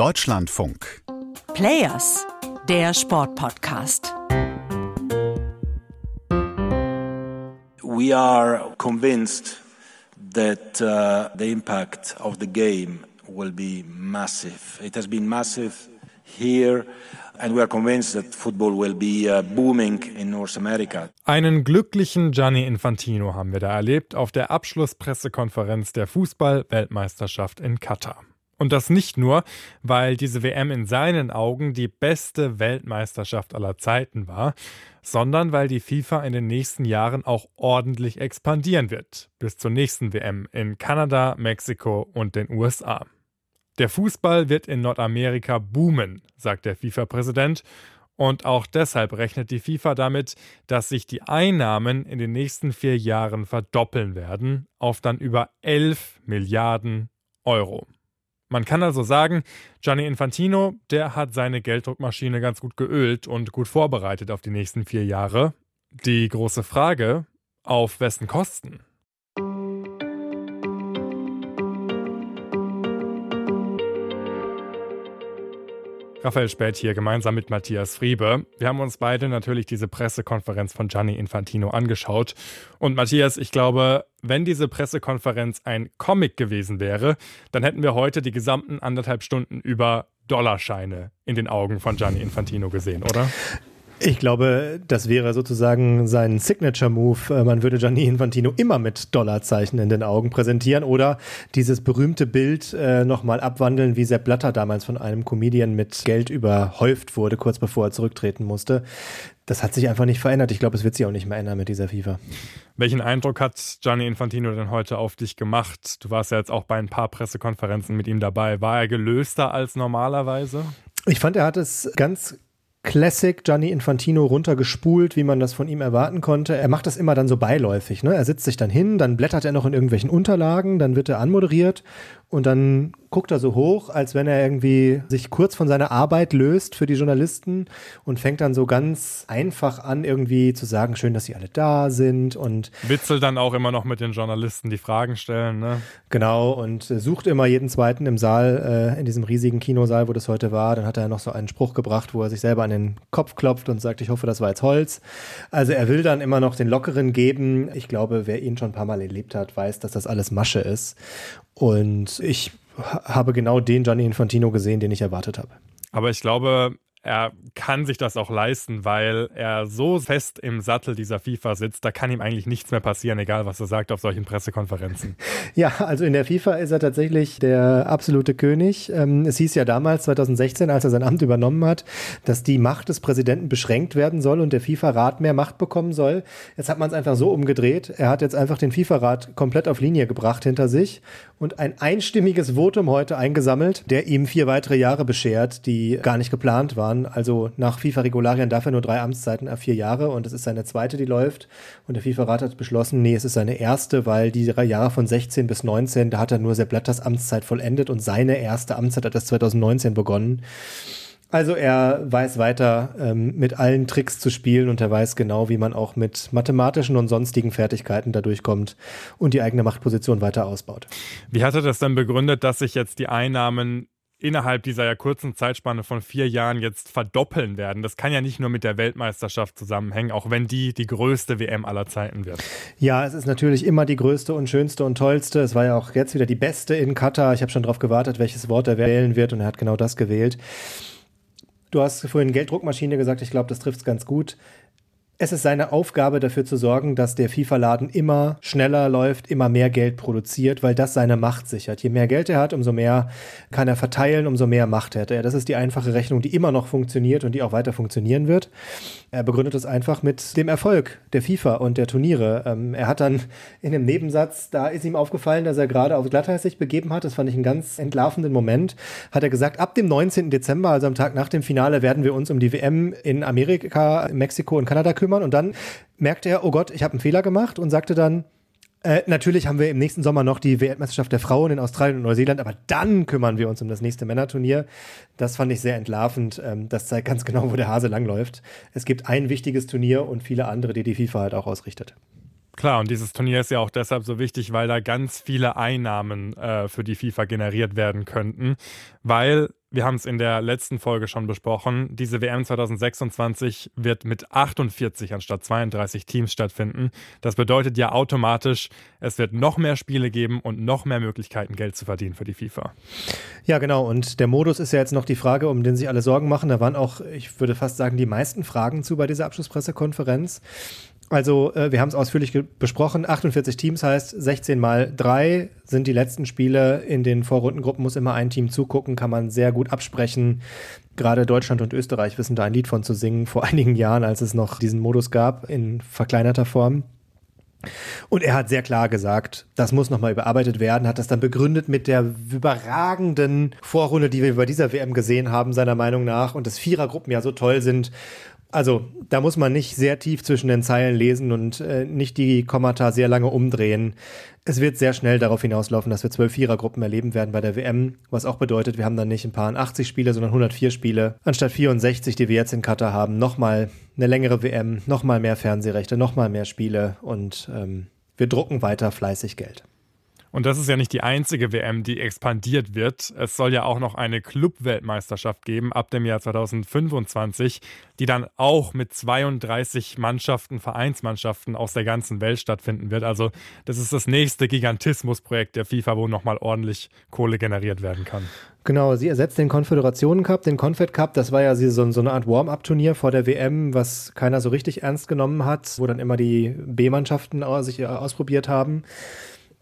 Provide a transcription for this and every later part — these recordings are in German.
Deutschlandfunk. Players, der Sportpodcast. We are convinced that uh, the impact of the game will be massive. It has been massive here and we are convinced that football will be uh, booming in North America. Einen glücklichen Gianni Infantino haben wir da erlebt auf der Abschlusspressekonferenz der Fußball-Weltmeisterschaft in Katar. Und das nicht nur, weil diese WM in seinen Augen die beste Weltmeisterschaft aller Zeiten war, sondern weil die FIFA in den nächsten Jahren auch ordentlich expandieren wird, bis zur nächsten WM in Kanada, Mexiko und den USA. Der Fußball wird in Nordamerika boomen, sagt der FIFA-Präsident, und auch deshalb rechnet die FIFA damit, dass sich die Einnahmen in den nächsten vier Jahren verdoppeln werden auf dann über 11 Milliarden Euro. Man kann also sagen, Gianni Infantino, der hat seine Gelddruckmaschine ganz gut geölt und gut vorbereitet auf die nächsten vier Jahre. Die große Frage, auf wessen Kosten? Raphael Spät hier gemeinsam mit Matthias Friebe. Wir haben uns beide natürlich diese Pressekonferenz von Gianni Infantino angeschaut. Und Matthias, ich glaube, wenn diese Pressekonferenz ein Comic gewesen wäre, dann hätten wir heute die gesamten anderthalb Stunden über Dollarscheine in den Augen von Gianni Infantino gesehen, oder? Ich glaube, das wäre sozusagen sein Signature-Move. Äh, man würde Gianni Infantino immer mit Dollarzeichen in den Augen präsentieren oder dieses berühmte Bild äh, nochmal abwandeln, wie Sepp Blatter damals von einem Comedian mit Geld überhäuft wurde, kurz bevor er zurücktreten musste. Das hat sich einfach nicht verändert. Ich glaube, es wird sich auch nicht mehr ändern mit dieser FIFA. Welchen Eindruck hat Gianni Infantino denn heute auf dich gemacht? Du warst ja jetzt auch bei ein paar Pressekonferenzen mit ihm dabei. War er gelöster als normalerweise? Ich fand, er hat es ganz Classic Gianni Infantino runtergespult, wie man das von ihm erwarten konnte. Er macht das immer dann so beiläufig. Ne? Er sitzt sich dann hin, dann blättert er noch in irgendwelchen Unterlagen, dann wird er anmoderiert und dann guckt er so hoch, als wenn er irgendwie sich kurz von seiner Arbeit löst für die Journalisten und fängt dann so ganz einfach an, irgendwie zu sagen, schön, dass sie alle da sind und Witzel dann auch immer noch mit den Journalisten die Fragen stellen, ne? Genau, und sucht immer jeden zweiten im Saal, äh, in diesem riesigen Kinosaal, wo das heute war. Dann hat er noch so einen Spruch gebracht, wo er sich selber an den Kopf klopft und sagt, ich hoffe, das war jetzt Holz. Also er will dann immer noch den Lockeren geben. Ich glaube, wer ihn schon ein paar Mal erlebt hat, weiß, dass das alles Masche ist. Und ich habe genau den Gianni Infantino gesehen, den ich erwartet habe. Aber ich glaube, er kann sich das auch leisten, weil er so fest im Sattel dieser FIFA sitzt, da kann ihm eigentlich nichts mehr passieren, egal was er sagt auf solchen Pressekonferenzen. Ja, also in der FIFA ist er tatsächlich der absolute König. Ähm, es hieß ja damals, 2016, als er sein Amt übernommen hat, dass die Macht des Präsidenten beschränkt werden soll und der FIFA-Rat mehr Macht bekommen soll. Jetzt hat man es einfach so umgedreht. Er hat jetzt einfach den FIFA-Rat komplett auf Linie gebracht hinter sich und ein einstimmiges Votum heute eingesammelt, der ihm vier weitere Jahre beschert, die gar nicht geplant waren waren. Also nach FIFA-Regularien darf er nur drei Amtszeiten, äh, vier Jahre und es ist seine zweite, die läuft. Und der FIFA-Rat hat beschlossen, nee, es ist seine erste, weil die drei Jahre von 16 bis 19, da hat er nur Sepp Blatters Amtszeit vollendet und seine erste Amtszeit hat erst 2019 begonnen. Also er weiß weiter ähm, mit allen Tricks zu spielen und er weiß genau, wie man auch mit mathematischen und sonstigen Fertigkeiten da durchkommt und die eigene Machtposition weiter ausbaut. Wie hat er das dann begründet, dass sich jetzt die Einnahmen innerhalb dieser ja kurzen Zeitspanne von vier Jahren jetzt verdoppeln werden. Das kann ja nicht nur mit der Weltmeisterschaft zusammenhängen, auch wenn die die größte WM aller Zeiten wird. Ja, es ist natürlich immer die größte und schönste und tollste. Es war ja auch jetzt wieder die beste in Katar. Ich habe schon darauf gewartet, welches Wort er wählen wird und er hat genau das gewählt. Du hast vorhin Gelddruckmaschine gesagt, ich glaube, das trifft es ganz gut. Es ist seine Aufgabe, dafür zu sorgen, dass der FIFA-Laden immer schneller läuft, immer mehr Geld produziert, weil das seine Macht sichert. Je mehr Geld er hat, umso mehr kann er verteilen, umso mehr Macht hat er. Das ist die einfache Rechnung, die immer noch funktioniert und die auch weiter funktionieren wird. Er begründet es einfach mit dem Erfolg der FIFA und der Turniere. Ähm, er hat dann in einem Nebensatz, da ist ihm aufgefallen, dass er gerade auf Glatteis sich begeben hat. Das fand ich einen ganz entlarvenden Moment. Hat er gesagt, ab dem 19. Dezember, also am Tag nach dem Finale, werden wir uns um die WM in Amerika, Mexiko und Kanada kümmern kümmern. Und dann merkte er, oh Gott, ich habe einen Fehler gemacht und sagte dann, äh, natürlich haben wir im nächsten Sommer noch die Weltmeisterschaft der Frauen in Australien und Neuseeland, aber dann kümmern wir uns um das nächste Männerturnier. Das fand ich sehr entlarvend. Ähm, das zeigt ganz genau, wo der Hase langläuft. Es gibt ein wichtiges Turnier und viele andere, die die FIFA halt auch ausrichtet. Klar, und dieses Turnier ist ja auch deshalb so wichtig, weil da ganz viele Einnahmen äh, für die FIFA generiert werden könnten. Weil wir haben es in der letzten Folge schon besprochen, diese WM 2026 wird mit 48 anstatt 32 Teams stattfinden. Das bedeutet ja automatisch, es wird noch mehr Spiele geben und noch mehr Möglichkeiten, Geld zu verdienen für die FIFA. Ja, genau. Und der Modus ist ja jetzt noch die Frage, um den sich alle Sorgen machen. Da waren auch, ich würde fast sagen, die meisten Fragen zu bei dieser Abschlusspressekonferenz. Also, äh, wir haben es ausführlich besprochen. 48 Teams heißt 16 mal 3 sind die letzten Spiele. In den Vorrundengruppen muss immer ein Team zugucken, kann man sehr gut absprechen. Gerade Deutschland und Österreich wissen da ein Lied von zu singen, vor einigen Jahren, als es noch diesen Modus gab, in verkleinerter Form. Und er hat sehr klar gesagt, das muss nochmal überarbeitet werden, hat das dann begründet mit der überragenden Vorrunde, die wir bei dieser WM gesehen haben, seiner Meinung nach, und dass Vierergruppen ja so toll sind also da muss man nicht sehr tief zwischen den Zeilen lesen und äh, nicht die Kommata sehr lange umdrehen. Es wird sehr schnell darauf hinauslaufen, dass wir zwölf Vierergruppen erleben werden bei der WM, was auch bedeutet, wir haben dann nicht ein paar 80 Spiele, sondern 104 Spiele, anstatt 64, die wir jetzt in Katar haben. Nochmal eine längere WM, nochmal mehr Fernsehrechte, nochmal mehr Spiele und ähm, wir drucken weiter fleißig Geld. Und das ist ja nicht die einzige WM, die expandiert wird. Es soll ja auch noch eine Club-Weltmeisterschaft geben ab dem Jahr 2025, die dann auch mit 32 Mannschaften, Vereinsmannschaften aus der ganzen Welt stattfinden wird. Also das ist das nächste Gigantismusprojekt der FIFA, wo nochmal ordentlich Kohle generiert werden kann. Genau, sie ersetzt den Konföderationen Cup, den Confed Cup. Das war ja so, so eine Art Warm-up-Turnier vor der WM, was keiner so richtig ernst genommen hat, wo dann immer die B-Mannschaften sich ausprobiert haben.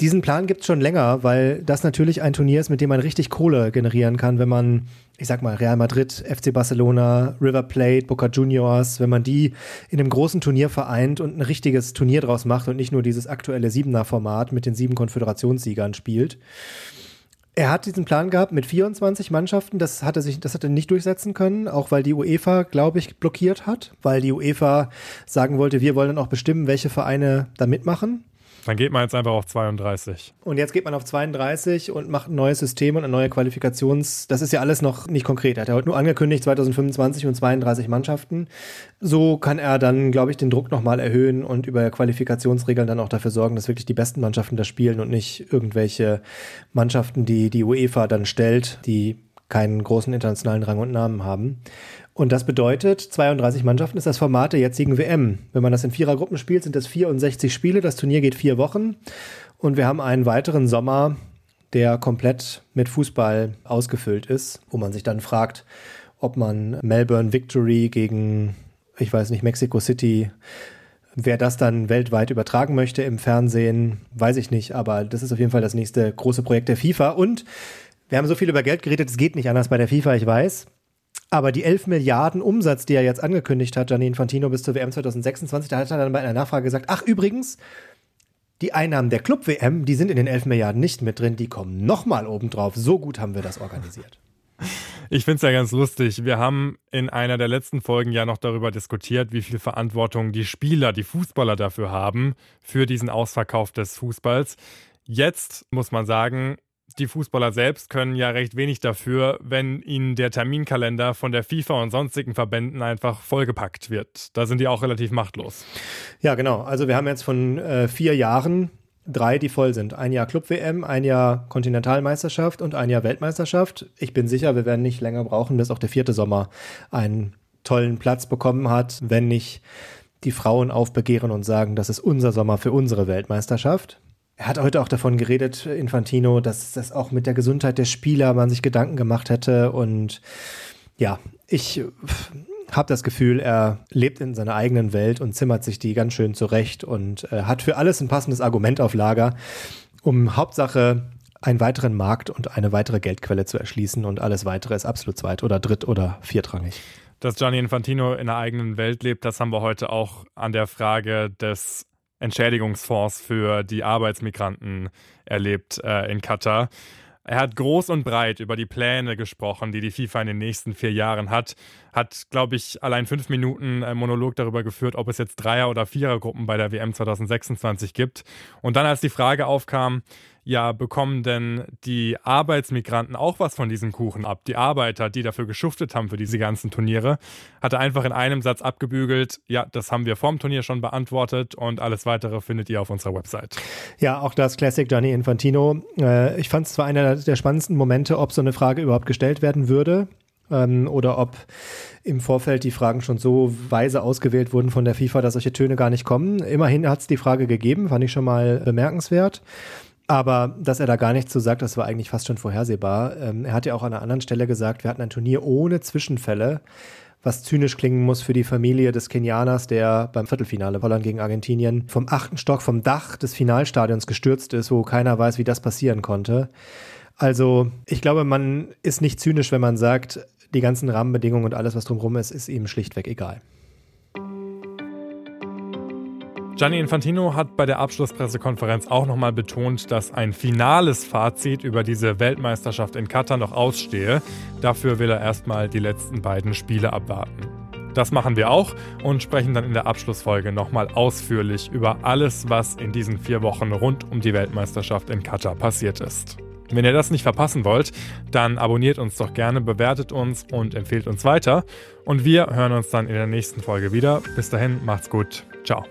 Diesen Plan gibt es schon länger, weil das natürlich ein Turnier ist, mit dem man richtig Kohle generieren kann, wenn man, ich sag mal, Real Madrid, FC Barcelona, River Plate, Boca Juniors, wenn man die in einem großen Turnier vereint und ein richtiges Turnier draus macht und nicht nur dieses aktuelle Siebener-Format mit den sieben Konföderationssiegern spielt. Er hat diesen Plan gehabt mit 24 Mannschaften. Das hatte sich, das hatte nicht durchsetzen können, auch weil die UEFA, glaube ich, blockiert hat, weil die UEFA sagen wollte, wir wollen dann auch bestimmen, welche Vereine da mitmachen. Dann geht man jetzt einfach auf 32. Und jetzt geht man auf 32 und macht ein neues System und eine neue Qualifikations. Das ist ja alles noch nicht konkret. Er hat ja heute nur angekündigt 2025 und 32 Mannschaften. So kann er dann, glaube ich, den Druck nochmal erhöhen und über Qualifikationsregeln dann auch dafür sorgen, dass wirklich die besten Mannschaften das spielen und nicht irgendwelche Mannschaften, die die UEFA dann stellt, die keinen großen internationalen Rang und Namen haben. Und das bedeutet, 32 Mannschaften ist das Format der jetzigen WM. Wenn man das in Vierergruppen spielt, sind das 64 Spiele. Das Turnier geht vier Wochen. Und wir haben einen weiteren Sommer, der komplett mit Fußball ausgefüllt ist, wo man sich dann fragt, ob man Melbourne Victory gegen, ich weiß nicht, Mexico City, wer das dann weltweit übertragen möchte im Fernsehen, weiß ich nicht. Aber das ist auf jeden Fall das nächste große Projekt der FIFA. Und wir haben so viel über Geld geredet, es geht nicht anders bei der FIFA, ich weiß. Aber die 11 Milliarden Umsatz, die er jetzt angekündigt hat, Gianni Infantino bis zur WM 2026, da hat er dann bei einer Nachfrage gesagt, ach übrigens, die Einnahmen der Club-WM, die sind in den 11 Milliarden nicht mit drin, die kommen nochmal obendrauf. So gut haben wir das organisiert. Ich finde es ja ganz lustig. Wir haben in einer der letzten Folgen ja noch darüber diskutiert, wie viel Verantwortung die Spieler, die Fußballer dafür haben, für diesen Ausverkauf des Fußballs. Jetzt muss man sagen, die Fußballer selbst können ja recht wenig dafür, wenn ihnen der Terminkalender von der FIFA und sonstigen Verbänden einfach vollgepackt wird. Da sind die auch relativ machtlos. Ja, genau. Also wir haben jetzt von äh, vier Jahren drei, die voll sind. Ein Jahr Club-WM, ein Jahr Kontinentalmeisterschaft und ein Jahr Weltmeisterschaft. Ich bin sicher, wir werden nicht länger brauchen, bis auch der vierte Sommer einen tollen Platz bekommen hat, wenn nicht die Frauen aufbegehren und sagen, das ist unser Sommer für unsere Weltmeisterschaft. Er hat heute auch davon geredet, Infantino, dass das auch mit der Gesundheit der Spieler man sich Gedanken gemacht hätte. Und ja, ich habe das Gefühl, er lebt in seiner eigenen Welt und zimmert sich die ganz schön zurecht und äh, hat für alles ein passendes Argument auf Lager, um Hauptsache einen weiteren Markt und eine weitere Geldquelle zu erschließen und alles weitere ist absolut zweit- oder dritt- oder viertrangig. Dass Gianni Infantino in der eigenen Welt lebt, das haben wir heute auch an der Frage des Entschädigungsfonds für die Arbeitsmigranten erlebt äh, in Katar. Er hat groß und breit über die Pläne gesprochen, die die FIFA in den nächsten vier Jahren hat. Hat, glaube ich, allein fünf Minuten einen Monolog darüber geführt, ob es jetzt Dreier- oder Vierergruppen bei der WM 2026 gibt. Und dann, als die Frage aufkam, ja, bekommen denn die Arbeitsmigranten auch was von diesem Kuchen ab? Die Arbeiter, die dafür geschuftet haben für diese ganzen Turniere, hat er einfach in einem Satz abgebügelt, ja, das haben wir vorm Turnier schon beantwortet und alles weitere findet ihr auf unserer Website. Ja, auch das Classic Gianni Infantino. Äh, ich fand es zwar einer der spannendsten Momente, ob so eine Frage überhaupt gestellt werden würde ähm, oder ob im Vorfeld die Fragen schon so weise ausgewählt wurden von der FIFA, dass solche Töne gar nicht kommen. Immerhin hat es die Frage gegeben, fand ich schon mal bemerkenswert. Aber dass er da gar nichts zu sagt, das war eigentlich fast schon vorhersehbar. Ähm, er hat ja auch an einer anderen Stelle gesagt, wir hatten ein Turnier ohne Zwischenfälle, was zynisch klingen muss für die Familie des Kenianers, der beim Viertelfinale Holland gegen Argentinien vom achten Stock vom Dach des Finalstadions gestürzt ist, wo keiner weiß, wie das passieren konnte. Also ich glaube, man ist nicht zynisch, wenn man sagt, die ganzen Rahmenbedingungen und alles, was drumherum ist, ist ihm schlichtweg egal. Gianni Infantino hat bei der Abschlusspressekonferenz auch nochmal betont, dass ein finales Fazit über diese Weltmeisterschaft in Katar noch ausstehe. Dafür will er erstmal die letzten beiden Spiele abwarten. Das machen wir auch und sprechen dann in der Abschlussfolge nochmal ausführlich über alles, was in diesen vier Wochen rund um die Weltmeisterschaft in Katar passiert ist. Wenn ihr das nicht verpassen wollt, dann abonniert uns doch gerne, bewertet uns und empfehlt uns weiter. Und wir hören uns dann in der nächsten Folge wieder. Bis dahin, macht's gut. Ciao.